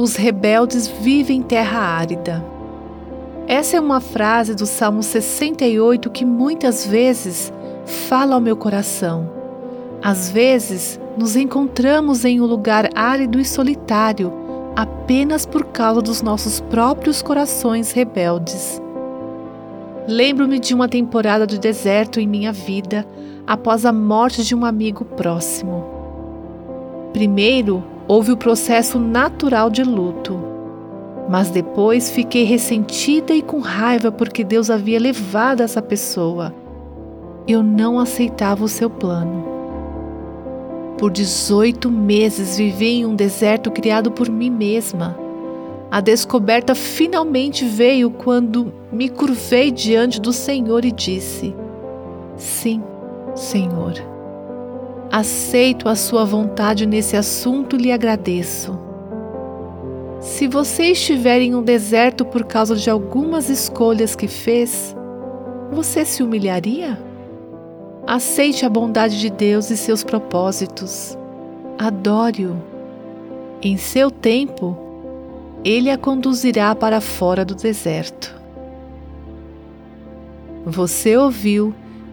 os rebeldes vivem em terra árida. Essa é uma frase do Salmo 68 que muitas vezes fala ao meu coração. Às vezes, nos encontramos em um lugar árido e solitário apenas por causa dos nossos próprios corações rebeldes. Lembro-me de uma temporada de deserto em minha vida após a morte de um amigo próximo. Primeiro, houve o processo natural de luto, mas depois fiquei ressentida e com raiva porque Deus havia levado essa pessoa. Eu não aceitava o seu plano. Por 18 meses vivi em um deserto criado por mim mesma. A descoberta finalmente veio quando me curvei diante do Senhor e disse: Sim, Senhor. Aceito a Sua vontade nesse assunto e lhe agradeço. Se você estiver em um deserto por causa de algumas escolhas que fez, você se humilharia? Aceite a bondade de Deus e seus propósitos. Adore-o. Em seu tempo, ele a conduzirá para fora do deserto. Você ouviu